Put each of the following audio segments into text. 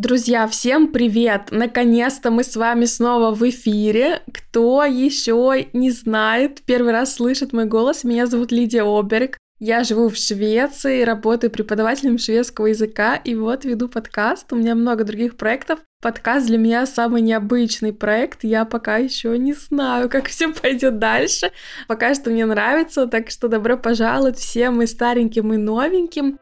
Друзья, всем привет! Наконец-то мы с вами снова в эфире. Кто еще не знает, первый раз слышит мой голос, меня зовут Лидия Оберг. Я живу в Швеции, работаю преподавателем шведского языка, и вот веду подкаст. У меня много других проектов. Подкаст для меня самый необычный проект. Я пока еще не знаю, как все пойдет дальше. Пока что мне нравится, так что добро пожаловать всем и стареньким, и новеньким.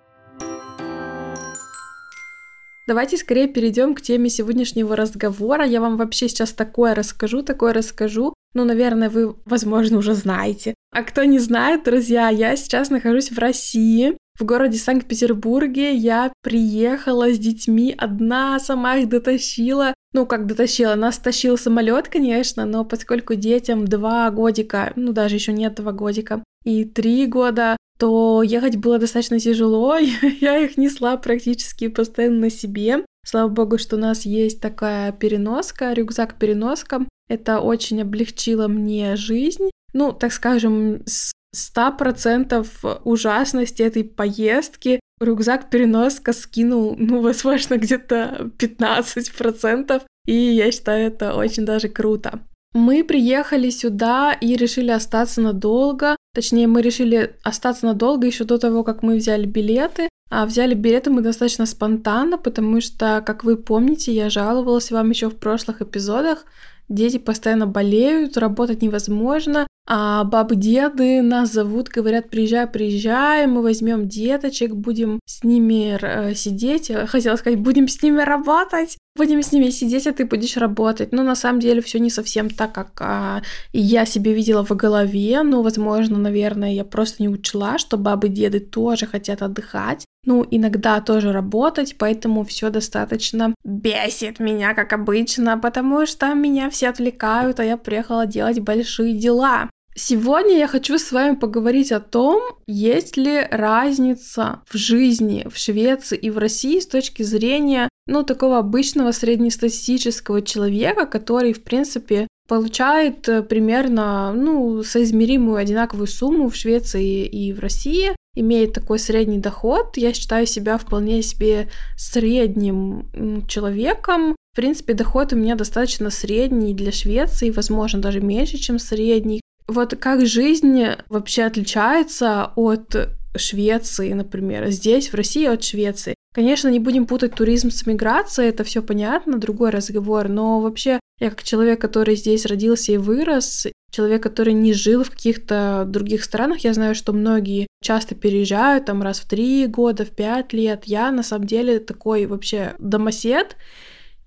Давайте скорее перейдем к теме сегодняшнего разговора. Я вам вообще сейчас такое расскажу, такое расскажу. Ну, наверное, вы, возможно, уже знаете. А кто не знает, друзья, я сейчас нахожусь в России, в городе Санкт-Петербурге. Я приехала с детьми одна, сама их дотащила. Ну, как дотащила, нас тащил самолет, конечно, но поскольку детям два годика, ну, даже еще нет два годика, и три года, то ехать было достаточно тяжело. Я их несла практически постоянно на себе. Слава богу, что у нас есть такая переноска, рюкзак-переноска. Это очень облегчило мне жизнь. Ну, так скажем, с 100% ужасности этой поездки рюкзак-переноска скинул, ну, возможно, где-то 15%. И я считаю, это очень даже круто. Мы приехали сюда и решили остаться надолго. Точнее, мы решили остаться надолго еще до того, как мы взяли билеты. А взяли билеты мы достаточно спонтанно, потому что, как вы помните, я жаловалась вам еще в прошлых эпизодах, дети постоянно болеют, работать невозможно, а бабы, деды нас зовут, говорят, приезжай, приезжай, мы возьмем деточек, будем с ними э, сидеть. Хотела сказать, будем с ними работать. Будем с ними сидеть, а ты будешь работать. Но на самом деле все не совсем так, как а, я себе видела в голове. Ну, возможно, наверное, я просто не учла, что бабы, деды тоже хотят отдыхать. Ну, иногда тоже работать, поэтому все достаточно бесит меня, как обычно, потому что меня все отвлекают, а я приехала делать большие дела. Сегодня я хочу с вами поговорить о том, есть ли разница в жизни в Швеции и в России с точки зрения, ну, такого обычного среднестатистического человека, который, в принципе, получает э, примерно, ну, соизмеримую одинаковую сумму в Швеции и в России, имеет такой средний доход. Я считаю себя вполне себе средним человеком. В принципе, доход у меня достаточно средний для Швеции, возможно, даже меньше, чем средний. Вот как жизнь вообще отличается от Швеции, например, здесь, в России от Швеции. Конечно, не будем путать туризм с миграцией, это все понятно, другой разговор, но вообще я как человек, который здесь родился и вырос, человек, который не жил в каких-то других странах, я знаю, что многие часто переезжают там раз в три года, в пять лет. Я на самом деле такой вообще домосед,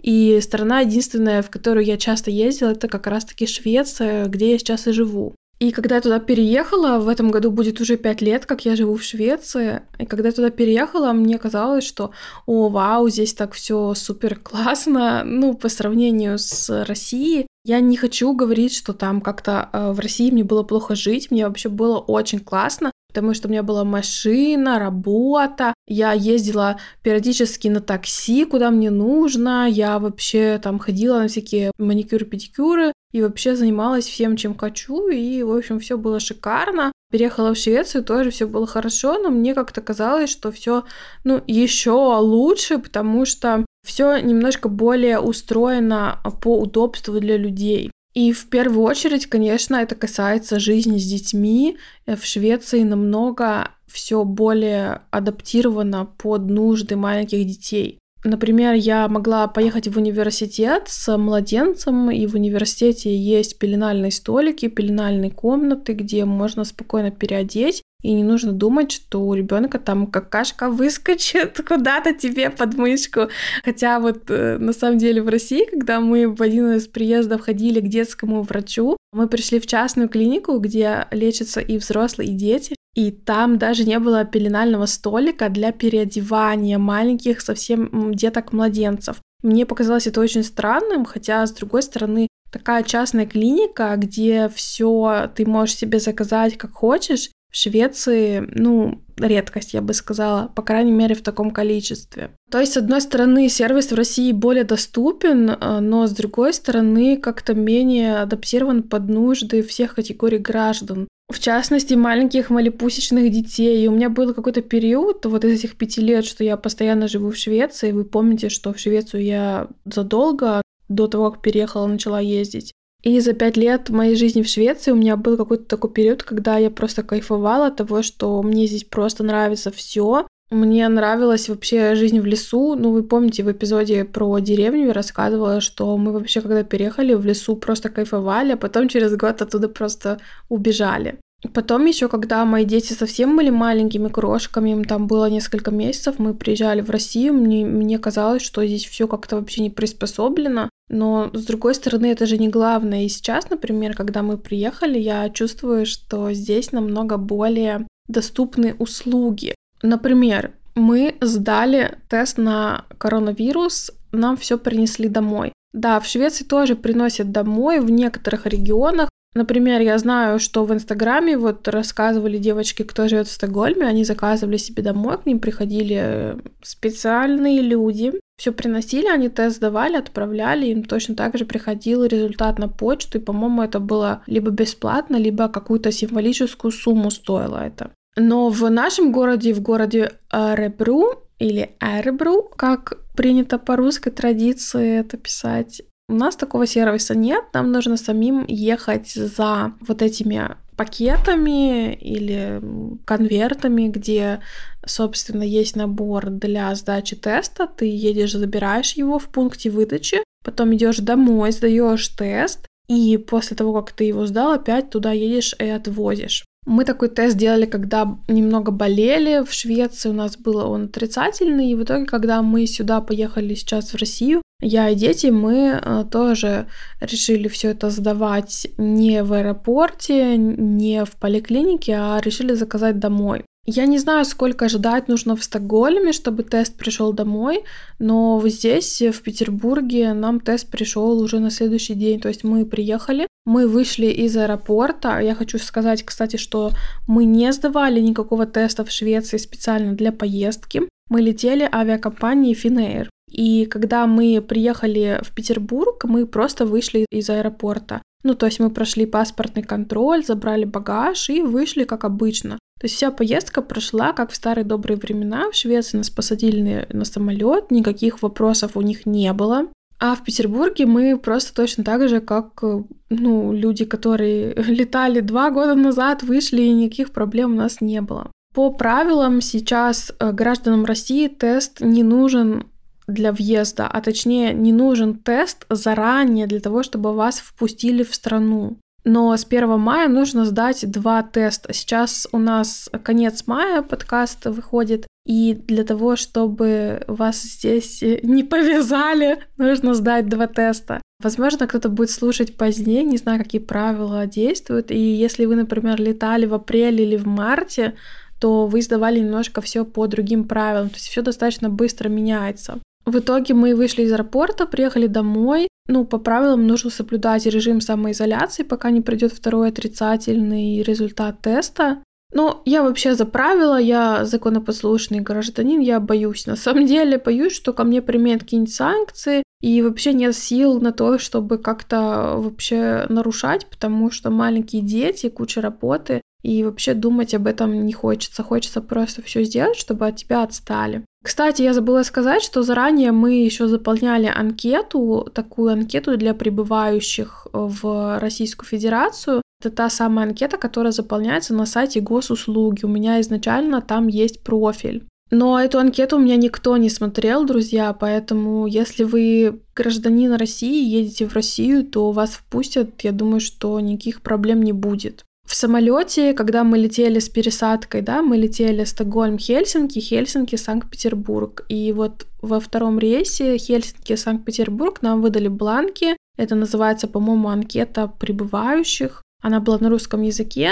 и страна единственная, в которую я часто ездила, это как раз-таки Швеция, где я сейчас и живу. И когда я туда переехала, в этом году будет уже пять лет, как я живу в Швеции. И когда я туда переехала, мне казалось, что, о, вау, здесь так все супер классно, ну, по сравнению с Россией. Я не хочу говорить, что там как-то э, в России мне было плохо жить, мне вообще было очень классно, потому что у меня была машина, работа, я ездила периодически на такси, куда мне нужно, я вообще там ходила на всякие маникюры, педикюры и вообще занималась всем, чем хочу, и, в общем, все было шикарно. Переехала в Швецию, тоже все было хорошо, но мне как-то казалось, что все, ну, еще лучше, потому что все немножко более устроено по удобству для людей. И в первую очередь, конечно, это касается жизни с детьми. Э, в Швеции намного все более адаптировано под нужды маленьких детей. Например, я могла поехать в университет с младенцем, и в университете есть пеленальные столики, пеленальные комнаты, где можно спокойно переодеть, и не нужно думать, что у ребенка там какашка выскочит куда-то тебе под мышку. Хотя вот э, на самом деле в России, когда мы в один из приездов ходили к детскому врачу, мы пришли в частную клинику, где лечатся и взрослые, и дети. И там даже не было пеленального столика для переодевания маленьких совсем деток-младенцев. Мне показалось это очень странным, хотя, с другой стороны, такая частная клиника, где все ты можешь себе заказать как хочешь, в Швеции, ну, редкость, я бы сказала, по крайней мере, в таком количестве. То есть, с одной стороны, сервис в России более доступен, э, но с другой стороны, как-то менее адаптирован под нужды всех категорий граждан. В частности, маленьких малепусечных детей. И у меня был какой-то период вот из этих пяти лет, что я постоянно живу в Швеции. Вы помните, что в Швецию я задолго до того, как переехала, начала ездить. И за пять лет моей жизни в Швеции у меня был какой-то такой период, когда я просто кайфовала от того, что мне здесь просто нравится все. Мне нравилась вообще жизнь в лесу. Ну, вы помните, в эпизоде про деревню я рассказывала, что мы вообще, когда переехали в лесу, просто кайфовали, а потом через год оттуда просто убежали. Потом еще, когда мои дети совсем были маленькими крошками, им там было несколько месяцев, мы приезжали в Россию, мне, мне казалось, что здесь все как-то вообще не приспособлено. Но, с другой стороны, это же не главное. И сейчас, например, когда мы приехали, я чувствую, что здесь намного более доступны услуги. Например, мы сдали тест на коронавирус, нам все принесли домой. Да, в Швеции тоже приносят домой в некоторых регионах, Например, я знаю, что в Инстаграме вот рассказывали девочки, кто живет в Стокгольме, они заказывали себе домой, к ним приходили специальные люди, все приносили, они тест сдавали, отправляли, им точно так же приходил результат на почту, и, по-моему, это было либо бесплатно, либо какую-то символическую сумму стоило это. Но в нашем городе, в городе Ребру или Эрбру, как принято по русской традиции это писать, у нас такого сервиса нет, нам нужно самим ехать за вот этими пакетами или конвертами, где, собственно, есть набор для сдачи теста. Ты едешь, забираешь его в пункте выдачи, потом идешь домой, сдаешь тест, и после того, как ты его сдал, опять туда едешь и отвозишь. Мы такой тест делали, когда немного болели в Швеции, у нас был он отрицательный, и в итоге, когда мы сюда поехали сейчас в Россию, я и дети, мы э, тоже решили все это сдавать не в аэропорте, не в поликлинике, а решили заказать домой. Я не знаю, сколько ждать нужно в Стокгольме, чтобы тест пришел домой, но здесь, в Петербурге, нам тест пришел уже на следующий день. То есть мы приехали, мы вышли из аэропорта. Я хочу сказать, кстати, что мы не сдавали никакого теста в Швеции специально для поездки. Мы летели авиакомпанией Finnair. И когда мы приехали в Петербург, мы просто вышли из аэропорта. Ну, то есть мы прошли паспортный контроль, забрали багаж и вышли как обычно. То есть вся поездка прошла как в старые добрые времена. В Швеции нас посадили на самолет, никаких вопросов у них не было. А в Петербурге мы просто точно так же, как ну, люди, которые летали два года назад, вышли, и никаких проблем у нас не было. По правилам сейчас э, гражданам России тест не нужен для въезда, а точнее не нужен тест заранее для того, чтобы вас впустили в страну. Но с 1 мая нужно сдать два теста. Сейчас у нас конец мая, подкаст выходит, и для того, чтобы вас здесь не повязали, нужно сдать два теста. Возможно, кто-то будет слушать позднее, не знаю, какие правила действуют. И если вы, например, летали в апреле или в марте, то вы сдавали немножко все по другим правилам. То есть все достаточно быстро меняется. В итоге мы вышли из аэропорта, приехали домой. Ну, по правилам нужно соблюдать режим самоизоляции, пока не придет второй отрицательный результат теста. Но я вообще за правила, я законопослушный гражданин, я боюсь. На самом деле боюсь, что ко мне применят какие-нибудь санкции, и вообще нет сил на то, чтобы как-то вообще нарушать, потому что маленькие дети, куча работы, и вообще думать об этом не хочется. Хочется просто все сделать, чтобы от тебя отстали. Кстати, я забыла сказать, что заранее мы еще заполняли анкету, такую анкету для прибывающих в Российскую Федерацию. Это та самая анкета, которая заполняется на сайте госуслуги. У меня изначально там есть профиль. Но эту анкету у меня никто не смотрел, друзья, поэтому если вы гражданин России, едете в Россию, то вас впустят. Я думаю, что никаких проблем не будет. В самолете, когда мы летели с пересадкой, да, мы летели Стокгольм-Хельсинки, Хельсинки-Санкт-Петербург. И вот во втором рейсе Хельсинки-Санкт-Петербург нам выдали бланки. Это называется, по-моему, анкета прибывающих. Она была на русском языке.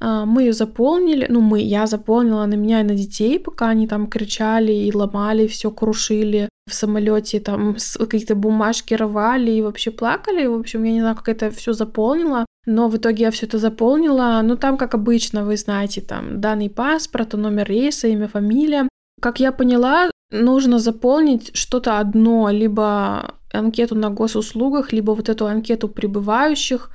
А, мы ее заполнили, ну мы, я заполнила на меня и на детей, пока они там кричали и ломали, все крушили в самолете, там какие-то бумажки рвали и вообще плакали. В общем, я не знаю, как это все заполнила. Но в итоге я все это заполнила. Ну, там, как обычно, вы знаете, там данный паспорт, номер рейса, имя, фамилия. Как я поняла, нужно заполнить что-то одно, либо анкету на госуслугах, либо вот эту анкету прибывающих.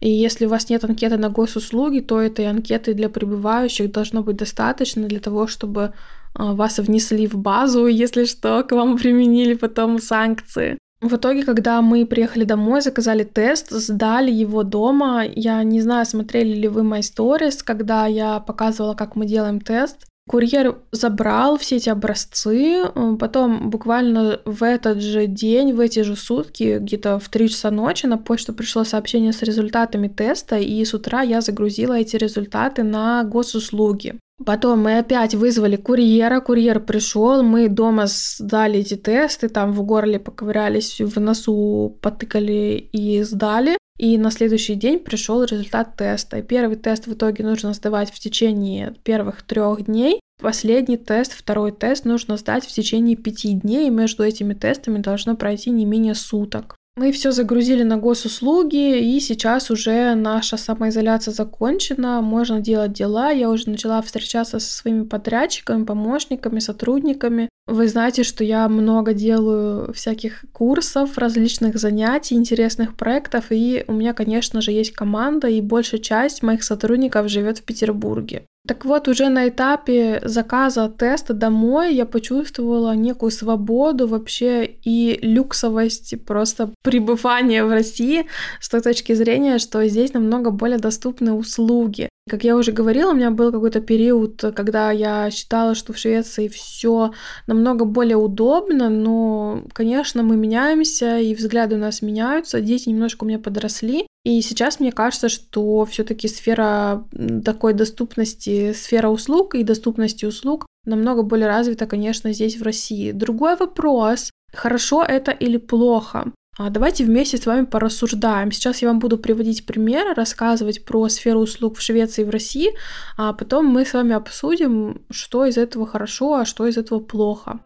И если у вас нет анкеты на госуслуги, то этой анкеты для прибывающих должно быть достаточно для того, чтобы а, вас внесли в базу, если что, к вам применили потом санкции. В итоге, когда мы приехали домой, заказали тест, сдали его дома. Я не знаю, смотрели ли вы мои сторис, когда я показывала, как мы делаем тест. Курьер забрал все эти образцы, потом буквально в этот же день, в эти же сутки, где-то в 3 часа ночи на почту пришло сообщение с результатами теста, и с утра я загрузила эти результаты на госуслуги. Потом мы опять вызвали курьера, курьер пришел, мы дома сдали эти тесты, там в горле поковырялись, в носу потыкали и сдали. И на следующий день пришел результат теста. Первый тест в итоге нужно сдавать в течение первых трех дней. Последний тест, второй тест нужно сдать в течение пяти дней, и между этими тестами должно пройти не менее суток. Мы все загрузили на госуслуги, и сейчас уже наша самоизоляция закончена, можно делать дела. Я уже начала встречаться со своими подрядчиками, помощниками, сотрудниками. Вы знаете, что я много делаю всяких курсов, различных занятий, интересных проектов, и у меня, конечно же, есть команда, и большая часть моих сотрудников живет в Петербурге. Так вот, уже на этапе заказа теста домой я почувствовала некую свободу вообще и люксовость просто пребывания в России с той точки зрения, что здесь намного более доступны услуги. Как я уже говорила, у меня был какой-то период, когда я считала, что в Швеции все намного более удобно, но, конечно, мы меняемся, и взгляды у нас меняются, дети немножко у меня подросли, и сейчас мне кажется, что все-таки сфера такой доступности, сфера услуг и доступности услуг намного более развита, конечно, здесь в России. Другой вопрос, хорошо это или плохо? А давайте вместе с вами порассуждаем. Сейчас я вам буду приводить примеры, рассказывать про сферу услуг в Швеции и в России, а потом мы с вами обсудим, что из этого хорошо, а что из этого плохо.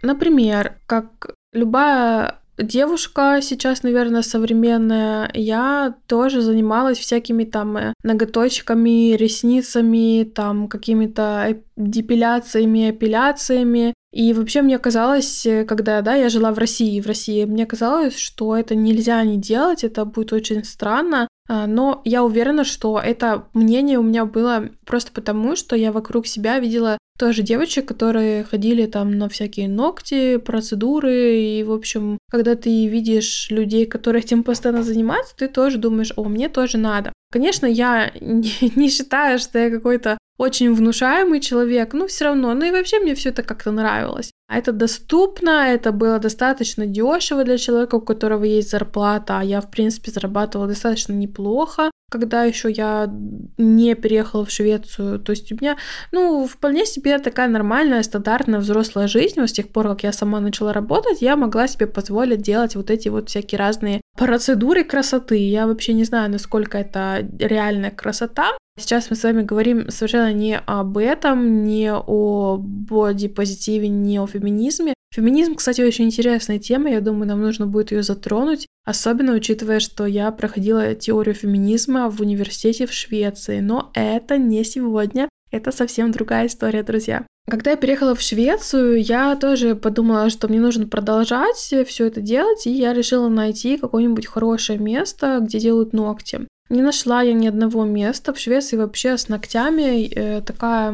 Например, как любая девушка сейчас, наверное, современная, я тоже занималась всякими там э, ноготочками, ресницами, там какими-то депиляциями, эпиляциями. И вообще мне казалось, э, когда, да, я жила в России, в России, мне казалось, что это нельзя не делать, это будет очень странно, а, но я уверена, что это мнение у меня было просто потому, что я вокруг себя видела тоже девочек, которые ходили там на всякие ногти, процедуры, и, в общем, когда ты видишь людей, которые этим постоянно занимаются, ты тоже думаешь, о, мне тоже надо. Конечно, я не, считаю, что я какой-то очень внушаемый человек, но все равно, ну и вообще мне все это как-то нравилось. А это доступно, это было достаточно дешево для человека, у которого есть зарплата, а я, в принципе, зарабатывала достаточно неплохо, когда еще я не переехала в Швецию. То есть у меня, ну, вполне себе такая нормальная, стандартная взрослая жизнь. Но с тех пор, как я сама начала работать, я могла себе позволить делать вот эти вот всякие разные процедуры красоты. Я вообще не знаю, насколько это реальная красота, Сейчас мы с вами говорим совершенно не об этом, не о бодипозитиве, не о феминизме. Феминизм, кстати, очень интересная тема, я думаю, нам нужно будет ее затронуть, особенно учитывая, что я проходила теорию феминизма в университете в Швеции, но это не сегодня, это совсем другая история, друзья. Когда я переехала в Швецию, я тоже подумала, что мне нужно продолжать все это делать, и я решила найти какое-нибудь хорошее место, где делают ногти. Не нашла я ни одного места. В Швеции вообще с ногтями э, такая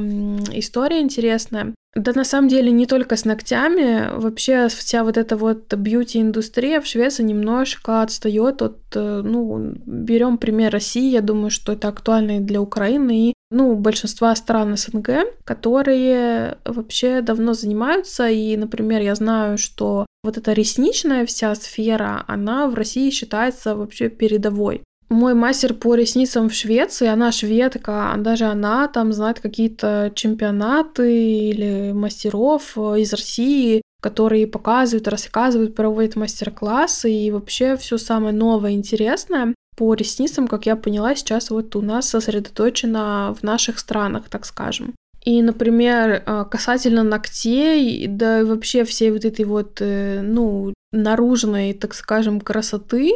история интересная. Да на самом деле не только с ногтями, вообще вся вот эта вот бьюти-индустрия в Швеции немножко отстает от, э, ну, берем пример России, я думаю, что это актуально и для Украины, и, ну, большинства стран СНГ, которые вообще давно занимаются, и, например, я знаю, что вот эта ресничная вся сфера, она в России считается вообще передовой мой мастер по ресницам в Швеции, она шведка, даже она там знает какие-то чемпионаты или мастеров э, из России, которые показывают, рассказывают, проводят мастер-классы и вообще все самое новое, интересное по ресницам, как я поняла, сейчас вот у нас сосредоточено в наших странах, так скажем. И, например, э, касательно ногтей, да и вообще всей вот этой вот, э, ну, наружной, так скажем, красоты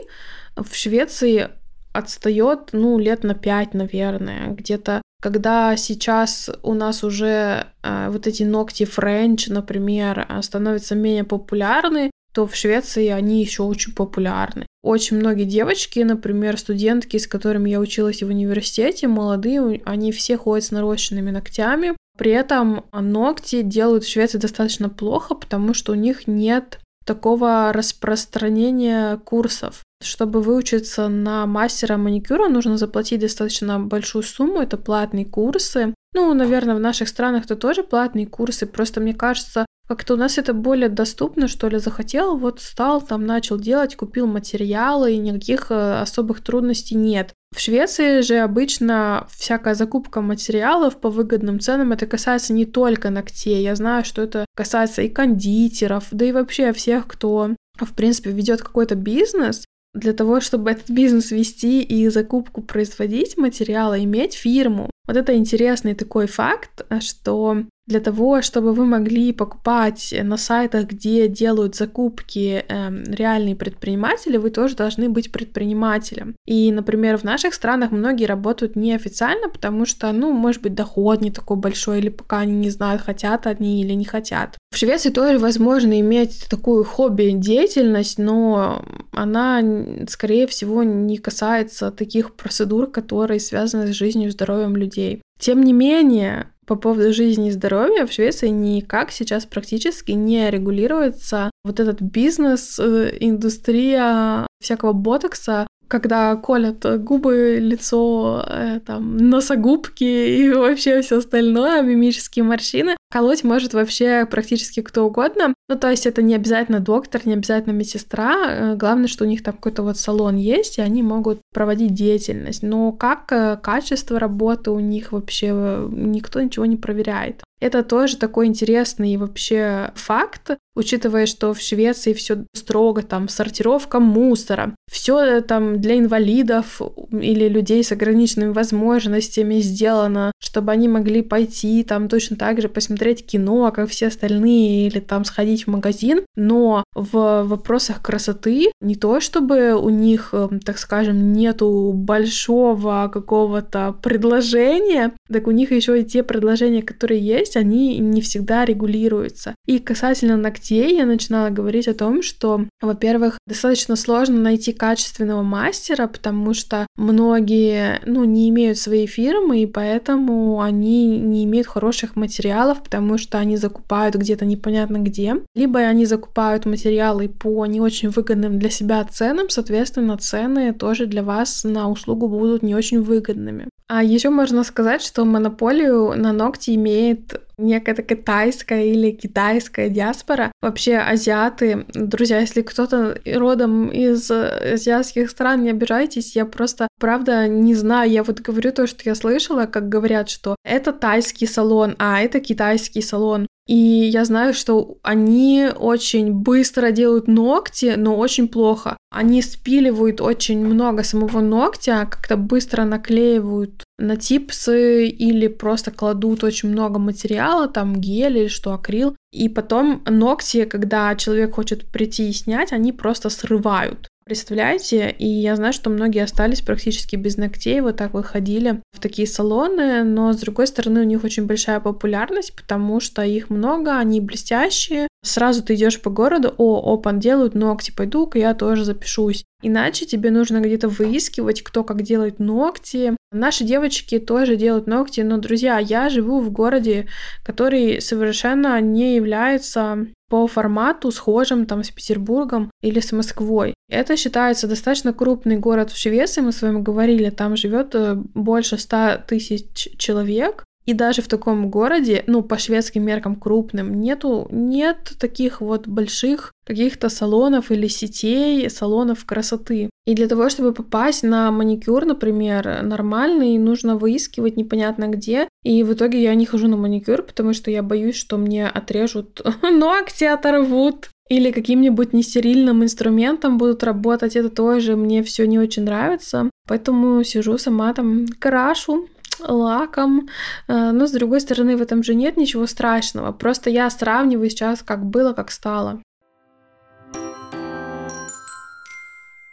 в Швеции отстает, ну, лет на пять, наверное, где-то когда сейчас у нас уже э, вот эти ногти френч, например, э, становятся менее популярны, то в Швеции они еще очень популярны. Очень многие девочки, например, студентки, с которыми я училась в университете, молодые, они все ходят с нарощенными ногтями. При этом ногти делают в Швеции достаточно плохо, потому что у них нет такого распространения курсов. Чтобы выучиться на мастера маникюра, нужно заплатить достаточно большую сумму, это платные курсы. Ну, наверное, в наших странах это тоже платные курсы, просто мне кажется, как-то у нас это более доступно, что ли, захотел, вот стал, там начал делать, купил материалы, и никаких э, особых трудностей нет. В Швеции же обычно всякая закупка материалов по выгодным ценам, это касается не только ногтей. Я знаю, что это касается и кондитеров, да и вообще всех, кто в принципе, ведет какой-то бизнес, для того, чтобы этот бизнес вести и закупку производить материала, иметь фирму. Вот это интересный такой факт, что для того, чтобы вы могли покупать на сайтах, где делают закупки э, реальные предприниматели, вы тоже должны быть предпринимателем. И, например, в наших странах многие работают неофициально, потому что, ну, может быть, доход не такой большой, или пока они не знают, хотят они или не хотят. В Швеции тоже возможно иметь такую хобби-деятельность, но она, скорее всего, не касается таких процедур, которые связаны с жизнью и здоровьем людей. Тем не менее, по поводу жизни и здоровья в Швеции никак сейчас практически не регулируется вот этот бизнес, э, индустрия всякого ботокса, когда колят губы, лицо, э, там, носогубки и вообще все остальное, мимические морщины. Колоть может вообще практически кто угодно. Ну, то есть это не обязательно доктор, не обязательно медсестра. Э, главное, что у них там какой-то вот салон есть, и они могут проводить деятельность. Но как э, качество работы у них вообще никто ничего не проверяет. Это тоже такой интересный вообще факт, учитывая, что в Швеции все строго, там, сортировка мусора, все там для инвалидов или людей с ограниченными возможностями сделано, чтобы они могли пойти там точно так же посмотреть кино, как все остальные, или там сходить в магазин, но в вопросах красоты не то, чтобы у них, эм, так скажем, нету большого какого-то предложения, так у них еще и те предложения, которые есть, они не всегда регулируются. И касательно ногтей я начинала говорить о том, что, во-первых, достаточно сложно найти качественного мастера, потому что многие, ну, не имеют своей фирмы, и поэтому они не имеют хороших материалов, потому что они закупают где-то непонятно где, либо они закупают материалы по не очень выгодным для себя ценам, соответственно, цены тоже для вас на услугу будут не очень выгодными. А еще можно сказать, что монополию на ногти имеет некая такая тайская или китайская диаспора. Вообще азиаты, друзья, если кто-то родом из азиатских стран, не обижайтесь, я просто, правда, не знаю, я вот говорю то, что я слышала, как говорят, что это тайский салон, а это китайский салон. И я знаю, что они очень быстро делают ногти, но очень плохо. Они спиливают очень много самого ногтя, как-то быстро наклеивают на типсы или просто кладут очень много материала, там гель или что, акрил. И потом ногти, когда человек хочет прийти и снять, они просто срывают. Представляете? И я знаю, что многие остались практически без ногтей, вот так выходили в такие салоны, но с другой стороны у них очень большая популярность, потому что их много, они блестящие. Сразу ты идешь по городу, о, опан, делают ногти, пойду-ка я тоже запишусь. Иначе тебе нужно где-то выискивать, кто как делает ногти. Наши девочки тоже делают ногти, но, друзья, я живу в городе, который совершенно не является по формату схожим там с Петербургом или с Москвой. Это считается достаточно крупный город в Швеции, мы с вами говорили, там живет э, больше 100 тысяч человек, и даже в таком городе, ну, по шведским меркам крупным, нету, нет таких вот больших каких-то салонов или сетей, салонов красоты. И для того, чтобы попасть на маникюр, например, нормальный, нужно выискивать непонятно где. И в итоге я не хожу на маникюр, потому что я боюсь, что мне отрежут ногти, оторвут или каким-нибудь нестерильным инструментом будут работать, это тоже мне все не очень нравится. Поэтому сижу сама там крашу, лаком. Э, но, с другой стороны, в этом же нет ничего страшного. Просто я сравниваю сейчас, как было, как стало.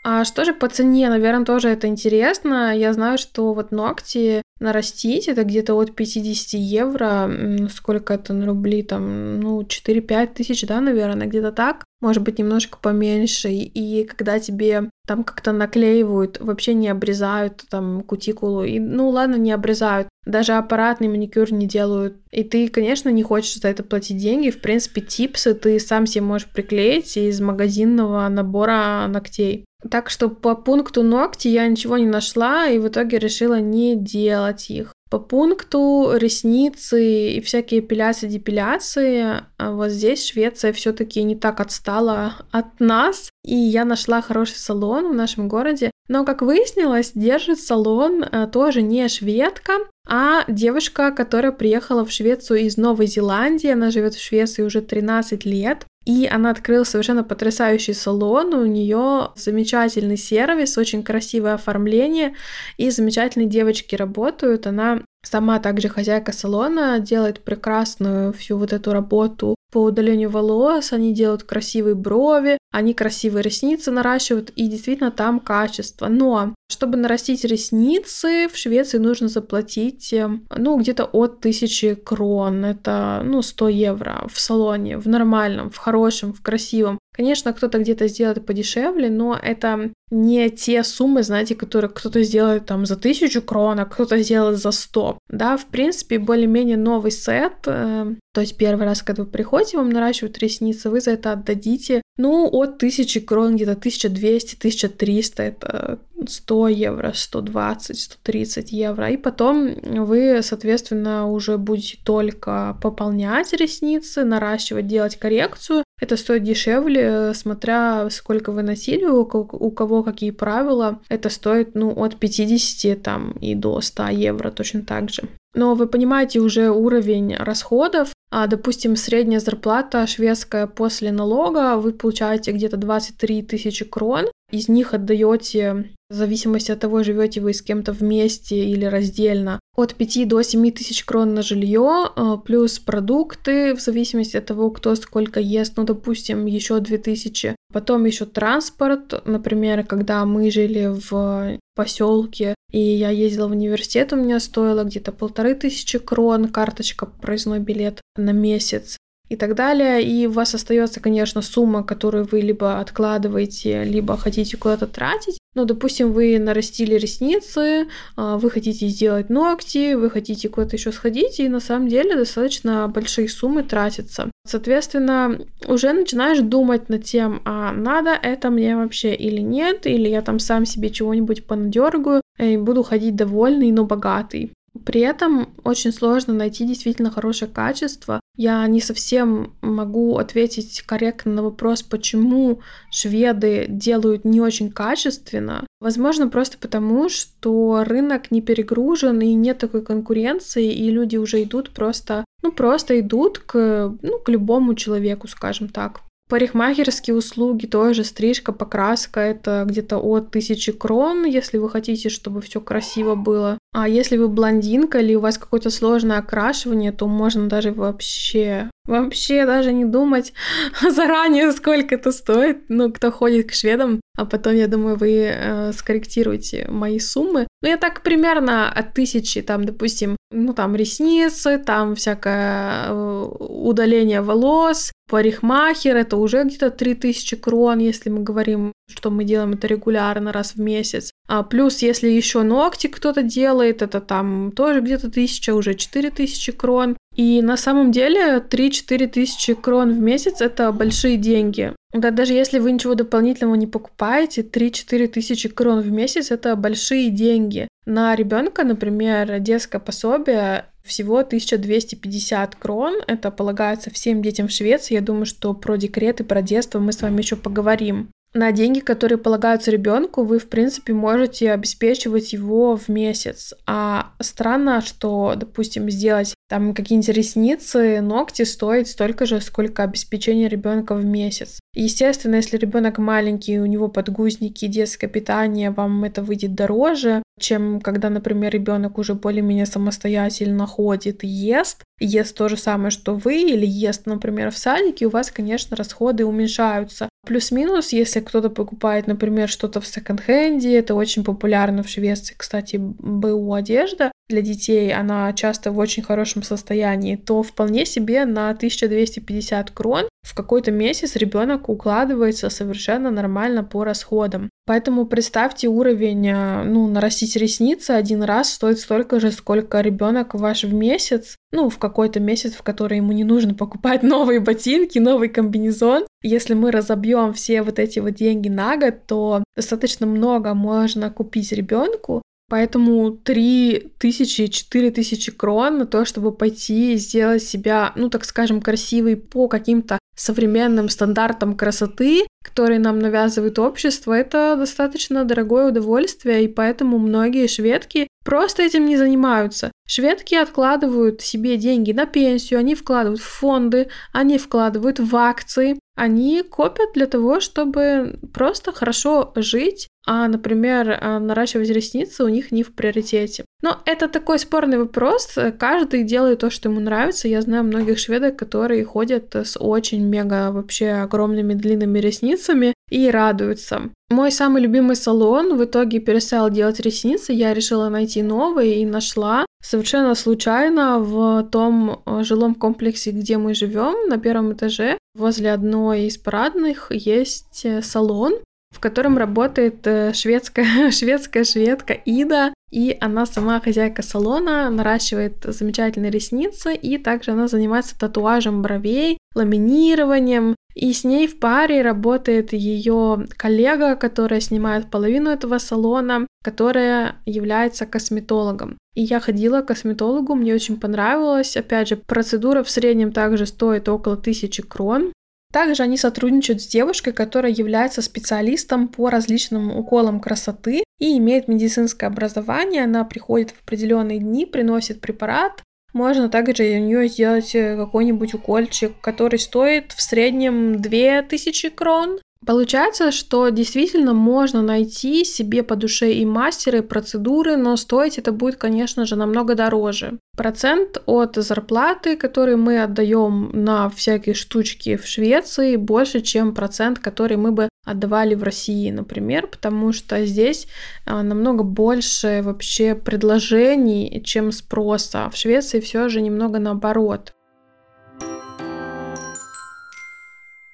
А что же по цене? Наверное, тоже это интересно. Я знаю, что вот ногти нарастить это где-то от 50 евро. Сколько это на рубли? Там, ну, 4-5 тысяч, да, наверное, где-то так. Может быть, немножко поменьше. И когда тебе там как-то наклеивают, вообще не обрезают там кутикулу. И, ну, ладно, не обрезают. Даже аппаратный маникюр не делают. И ты, конечно, не хочешь за это платить деньги. В принципе, типсы ты сам себе можешь приклеить из магазинного набора ногтей. Так что по пункту ногти я ничего не нашла и в итоге решила не делать их. По пункту ресницы и всякие эпиляции, депиляции, а вот здесь Швеция все-таки не так отстала от нас, и я нашла хороший салон в нашем городе. Но, как выяснилось, держит салон э, тоже не шведка, а девушка, которая приехала в Швецию из Новой Зеландии. Она живет в Швеции уже 13 лет. И она открыла совершенно потрясающий салон, у нее замечательный сервис, очень красивое оформление, и замечательные девочки работают. Она сама также хозяйка салона, делает прекрасную всю вот эту работу по удалению волос, они делают красивые брови, они красивые ресницы наращивают, и действительно там качество. Но чтобы нарастить ресницы, в Швеции нужно заплатить, эм, ну, где-то от 1000 крон, это, ну, 100 евро в салоне, в нормальном, в хорошем, в красивом. Конечно, кто-то где-то сделает подешевле, но это не те суммы, знаете, которые кто-то сделает там за тысячу крон, а кто-то сделает за 100. Да, в принципе, более-менее новый сет, э, то есть первый раз, когда вы приходите, вам наращивают ресницы, вы за это отдадите, ну, от 1000 крон, где-то 1200, 1300, это 100 евро, 120, 130 евро. И потом вы, соответственно, уже будете только пополнять ресницы, наращивать, делать коррекцию. Это стоит дешевле, смотря сколько вы носили, у кого какие правила. Это стоит, ну, от 50 там и до 100 евро точно так же. Но вы понимаете уже уровень расходов. А, допустим, средняя зарплата шведская после налога, вы получаете где-то 23 тысячи крон, из них отдаете, в зависимости от того, живете вы с кем-то вместе или раздельно, от 5 до 7 тысяч крон на жилье, а, плюс продукты, в зависимости от того, кто сколько ест, ну, допустим, еще 2000. Потом еще транспорт, например, когда мы жили в поселке, и я ездила в университет, у меня стоило где-то полторы тысячи крон, карточка, проездной билет на месяц и так далее. И у вас остается, конечно, сумма, которую вы либо откладываете, либо хотите куда-то тратить. Ну, допустим, вы нарастили ресницы, а, вы хотите сделать ногти, вы хотите куда-то еще сходить, и на самом деле достаточно большие суммы тратятся. Соответственно, уже начинаешь думать над тем, а надо это мне вообще или нет, или я там сам себе чего-нибудь понадергаю и буду ходить довольный, но богатый. При этом очень сложно найти действительно хорошее качество. Я не совсем могу ответить корректно на вопрос, почему шведы делают не очень качественно. Возможно, просто потому, что рынок не перегружен и нет такой конкуренции, и люди уже идут просто, ну, просто идут к, ну, к любому человеку, скажем так. Парикмахерские услуги тоже, стрижка, покраска, это где-то от тысячи крон, если вы хотите, чтобы все красиво было. А если вы блондинка или у вас какое-то сложное окрашивание, то можно даже вообще Вообще даже не думать заранее, сколько это стоит. Ну, кто ходит к шведам, а потом, я думаю, вы э, скорректируете мои суммы. Ну, я так примерно от тысячи, там, допустим, ну, там, ресницы, там всякое э, удаление волос, парикмахер, это уже где-то 3000 крон, если мы говорим, что мы делаем это регулярно, раз в месяц. А плюс, если еще ногти кто-то делает, это там тоже где-то 1000, уже 4000 крон. И на самом деле 3-4 тысячи крон в месяц – это большие деньги. Да, даже если вы ничего дополнительного не покупаете, 3-4 тысячи крон в месяц – это большие деньги. На ребенка, например, детское пособие всего 1250 крон. Это полагается всем детям в Швеции. Я думаю, что про декрет и про детство мы с вами еще поговорим на деньги, которые полагаются ребенку, вы, в принципе, можете обеспечивать его в месяц. А странно, что, допустим, сделать там какие-нибудь ресницы, ногти стоит столько же, сколько обеспечение ребенка в месяц. Естественно, если ребенок маленький, у него подгузники, детское питание, вам это выйдет дороже, чем когда, например, ребенок уже более-менее самостоятельно ходит и ест, ест то же самое, что вы, или ест, например, в садике, у вас, конечно, расходы уменьшаются. Плюс-минус, если кто-то покупает, например, что-то в секонд-хенде, это очень популярно в Швеции, кстати, БУ одежда для детей, она часто в очень хорошем состоянии, то вполне себе на 1250 крон в какой-то месяц ребенок укладывается совершенно нормально по расходам. Поэтому представьте уровень, э, ну, нарастить ресницы один раз стоит столько же, сколько ребенок ваш в месяц, ну, в какой-то месяц, в который ему не нужно покупать новые ботинки, новый комбинезон. Если мы разобьем все вот эти вот деньги на год, то достаточно много можно купить ребенку, Поэтому 3 тысячи, 4 тысячи крон на то, чтобы пойти и сделать себя, ну, так скажем, красивой по каким-то современным стандартам красоты, которые нам навязывает общество, это достаточно дорогое удовольствие, и поэтому многие шведки просто этим не занимаются. Шведки откладывают себе деньги на пенсию, они вкладывают в фонды, они вкладывают в акции, они копят для того, чтобы просто хорошо жить, а, например, а, наращивать ресницы у них не в приоритете. Но это такой спорный вопрос. Каждый делает то, что ему нравится. Я знаю многих шведок, которые ходят с очень мега вообще огромными длинными ресницами и радуются. Мой самый любимый салон в итоге перестал делать ресницы. Я решила найти новые и нашла совершенно случайно в том э, жилом комплексе, где мы живем, на первом этаже. Возле одной из парадных есть э, салон, в котором работает э, шведская, шведская шведка Ида, и она сама хозяйка салона, наращивает замечательные ресницы, и также она занимается татуажем бровей, ламинированием, и с ней в паре работает ее коллега, которая снимает половину этого салона, которая является косметологом. И я ходила к косметологу, мне очень понравилось. Опять же, процедура в среднем также стоит около тысячи крон. Также они сотрудничают с девушкой, которая является специалистом по различным уколам красоты и имеет медицинское образование. Она приходит в определенные дни, приносит препарат. Можно также у нее сделать э, какой-нибудь укольчик, который стоит в среднем 2000 крон. Получается, что действительно можно найти себе по душе и мастера, и процедуры, но стоить это будет, конечно же, намного дороже. Процент от зарплаты, который мы отдаем на всякие штучки в Швеции, больше, чем процент, который мы бы отдавали в России, например, потому что здесь а, намного больше вообще предложений, чем спроса. В Швеции все же немного наоборот.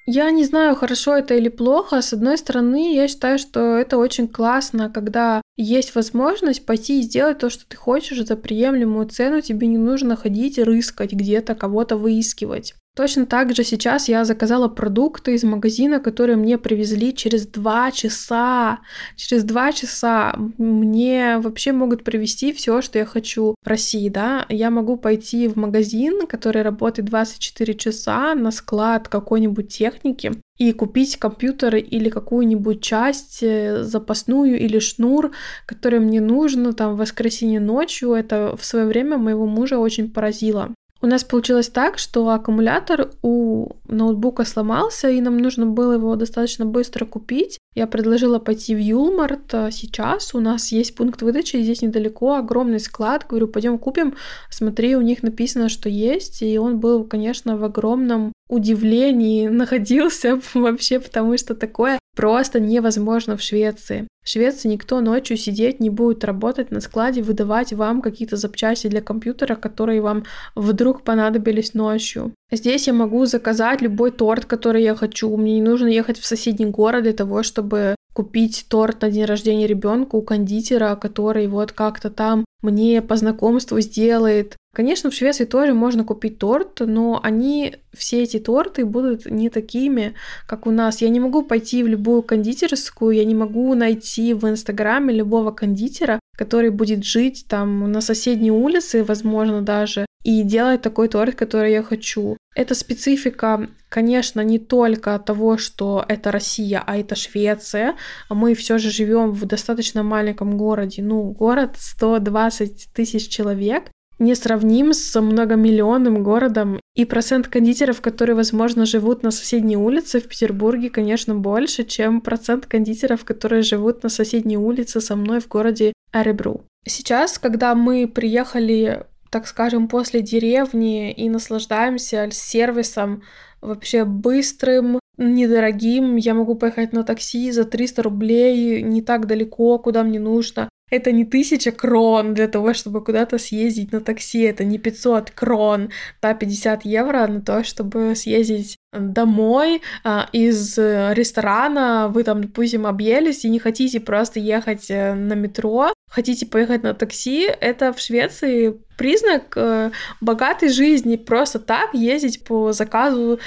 Я не знаю, хорошо это или плохо. С одной стороны, я считаю, что это очень классно, когда есть возможность пойти и сделать то, что ты хочешь за приемлемую цену. Тебе не нужно ходить и рыскать где-то, кого-то выискивать. Точно так же сейчас я заказала продукты из магазина, которые мне привезли через два часа. Через два часа мне вообще могут привезти все, что я хочу в России, да. Я могу пойти в магазин, который работает 24 часа, на склад какой-нибудь техники, и купить компьютер или какую-нибудь часть э, запасную или шнур, который мне нужно там в воскресенье ночью. Это в свое время моего мужа очень поразило. У нас получилось так, что аккумулятор у ноутбука сломался, и нам нужно было его достаточно быстро купить. Я предложила пойти в Юлмарт а сейчас. У нас есть пункт выдачи, здесь недалеко огромный склад. Говорю, пойдем купим. Смотри, у них написано, что есть. И он был, конечно, в огромном удивлении находился вообще, потому что такое просто невозможно в Швеции. В Швеции никто ночью сидеть не будет работать на складе, выдавать вам какие-то запчасти для компьютера, которые вам вдруг понадобились ночью. Здесь я могу заказать любой торт, который я хочу. Мне не нужно ехать в соседний город для того, чтобы купить торт на день рождения ребенка у кондитера, который вот как-то там мне по знакомству сделает. Конечно, в Швеции тоже можно купить торт, но они, все эти торты будут не такими, как у нас. Я не могу пойти в любую кондитерскую, я не могу найти в Инстаграме любого кондитера, который будет жить там на соседней улице, возможно, даже, и делать такой торт, который я хочу. Это специфика, конечно, не только того, что это Россия, а это Швеция. Мы все же живем в достаточно маленьком городе. Ну, город 120 тысяч человек, не сравним с многомиллионным городом. И процент кондитеров, которые, возможно, живут на соседней улице в Петербурге, конечно, больше, чем процент кондитеров, которые живут на соседней улице со мной в городе Аребру. Сейчас, когда мы приехали, так скажем, после деревни и наслаждаемся сервисом вообще быстрым, недорогим, я могу поехать на такси за 300 рублей, не так далеко, куда мне нужно. Это не тысяча крон для того, чтобы куда-то съездить на такси, это не 500 крон, да, 50 евро на то, чтобы съездить домой а, из ресторана, вы там, допустим, объелись и не хотите просто ехать э, на метро, хотите поехать на такси, это в Швеции признак э, богатой жизни. Просто так ездить по заказу,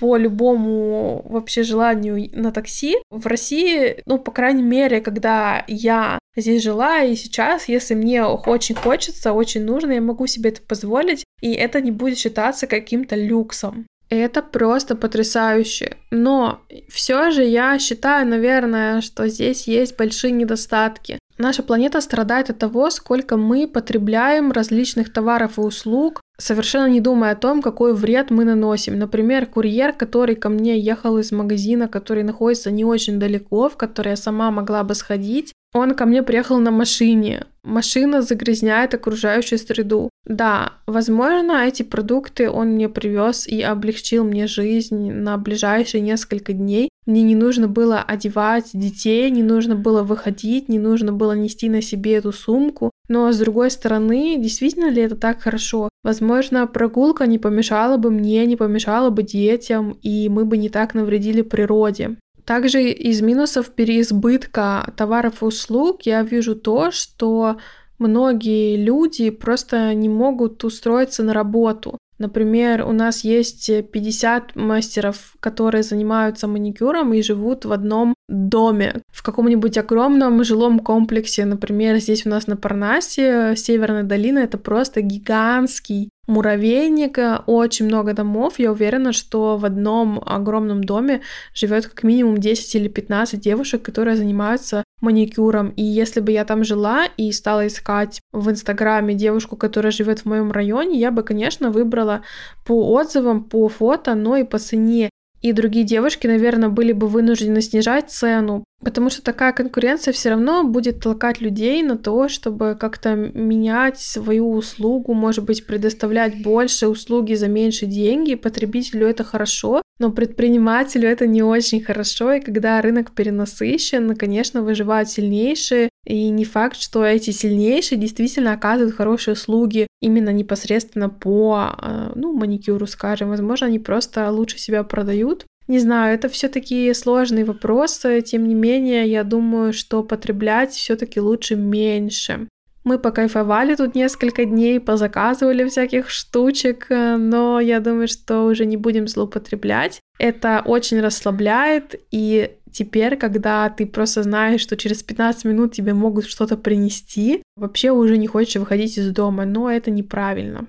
по любому вообще желанию на такси. В России, ну, по крайней мере, когда я здесь жила и сейчас, если мне очень хочется, очень нужно, я могу себе это позволить, и это не будет считаться каким-то люксом. Это просто потрясающе. Но все же я считаю, наверное, что здесь есть большие недостатки. Наша планета страдает от того, сколько мы потребляем различных товаров и услуг, совершенно не думая о том, какой вред мы наносим. Например, курьер, который ко мне ехал из магазина, который находится не очень далеко, в который я сама могла бы сходить, он ко мне приехал на машине. Машина загрязняет окружающую среду. Да, возможно, эти продукты он мне привез и облегчил мне жизнь на ближайшие несколько дней. Мне не нужно было одевать детей, не нужно было выходить, не нужно было нести на себе эту сумку. Но с другой стороны, действительно ли это так хорошо? Возможно, прогулка не помешала бы мне, не помешала бы детям, и мы бы не так навредили природе. Также из минусов переизбытка товаров и услуг я вижу то, что многие люди просто не могут устроиться на работу. Например, у нас есть 50 мастеров, которые занимаются маникюром и живут в одном доме, в каком-нибудь огромном жилом комплексе. Например, здесь у нас на Парнасе, Северная долина, это просто гигантский муравейник, очень много домов. Я уверена, что в одном огромном доме живет как минимум 10 или 15 девушек, которые занимаются маникюром. И если бы я там жила и стала искать в Инстаграме девушку, которая живет в моем районе, я бы, конечно, выбрала по отзывам, по фото, но и по цене. И другие девушки, наверное, были бы вынуждены снижать цену, Потому что такая конкуренция все равно будет толкать людей на то, чтобы как-то менять свою услугу, может быть, предоставлять больше услуги за меньше деньги. Потребителю это хорошо, но предпринимателю это не очень хорошо. И когда рынок перенасыщен, конечно, выживают сильнейшие. И не факт, что эти сильнейшие действительно оказывают хорошие услуги именно непосредственно по э, ну, маникюру, скажем. Возможно, они просто лучше себя продают. Не знаю, это все-таки сложный вопрос. Тем не менее, я думаю, что потреблять все-таки лучше меньше. Мы покайфовали тут несколько дней, позаказывали всяких штучек, но я думаю, что уже не будем злоупотреблять. Это очень расслабляет, и теперь, когда ты просто знаешь, что через 15 минут тебе могут что-то принести, вообще уже не хочешь выходить из дома, но это неправильно.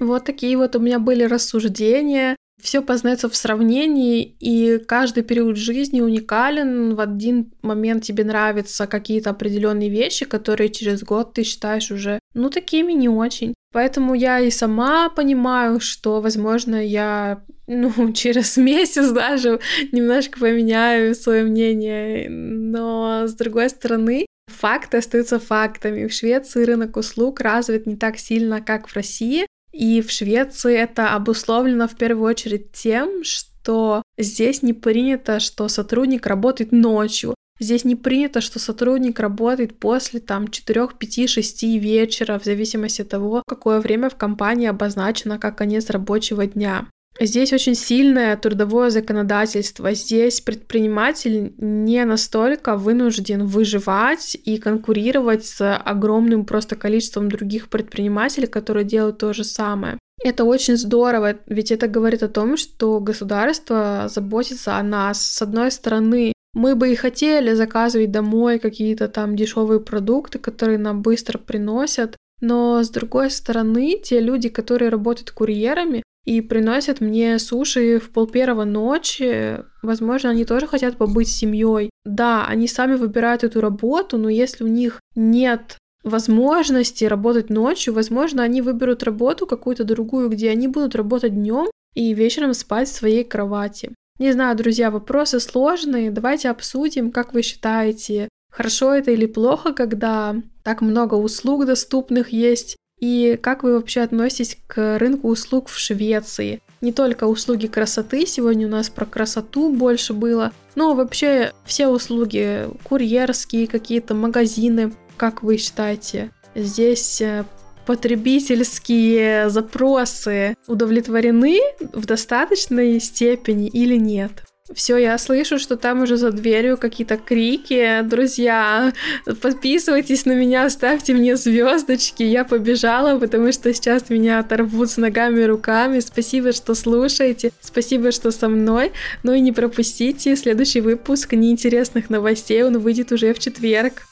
Вот такие вот у меня были рассуждения. Все познается в сравнении, и каждый период жизни уникален. В один момент тебе нравятся какие-то определенные вещи, которые через год ты считаешь уже, ну, такими не очень. Поэтому я и сама понимаю, что, возможно, я ну, через месяц даже немножко поменяю свое мнение. Но, с другой стороны, факты остаются фактами. В Швеции рынок услуг развит не так сильно, как в России, и в Швеции это обусловлено в первую очередь тем, что здесь не принято, что сотрудник работает ночью. Здесь не принято, что сотрудник работает после там 4, 5, 6 вечера, в зависимости от того, какое время в компании обозначено как конец рабочего дня. Здесь очень сильное трудовое законодательство. Здесь предприниматель не настолько вынужден выживать и конкурировать с огромным просто количеством других предпринимателей, которые делают то же самое. Это очень здорово, ведь это говорит о том, что государство заботится о нас. С одной стороны, мы бы и хотели заказывать домой какие-то там дешевые продукты, которые нам быстро приносят, но с другой стороны, те люди, которые работают курьерами, и приносят мне суши в пол первого ночи. Возможно, они тоже хотят побыть с семьей. Да, они сами выбирают эту работу, но если у них нет возможности работать ночью, возможно, они выберут работу какую-то другую, где они будут работать днем и вечером спать в своей кровати. Не знаю, друзья, вопросы сложные. Давайте обсудим, как вы считаете, хорошо это или плохо, когда так много услуг доступных есть и как вы вообще относитесь к рынку услуг в Швеции? не только услуги красоты, сегодня у нас про красоту больше было, но вообще все услуги, курьерские какие-то магазины, как вы считаете, здесь э, потребительские запросы удовлетворены в достаточной степени или нет? Все, я слышу, что там уже за дверью какие-то крики. Друзья, подписывайтесь на меня, ставьте мне звездочки. Я побежала, потому что сейчас меня оторвут с ногами и руками. Спасибо, что слушаете. Спасибо, что со мной. Ну и не пропустите следующий выпуск неинтересных новостей. Он выйдет уже в четверг.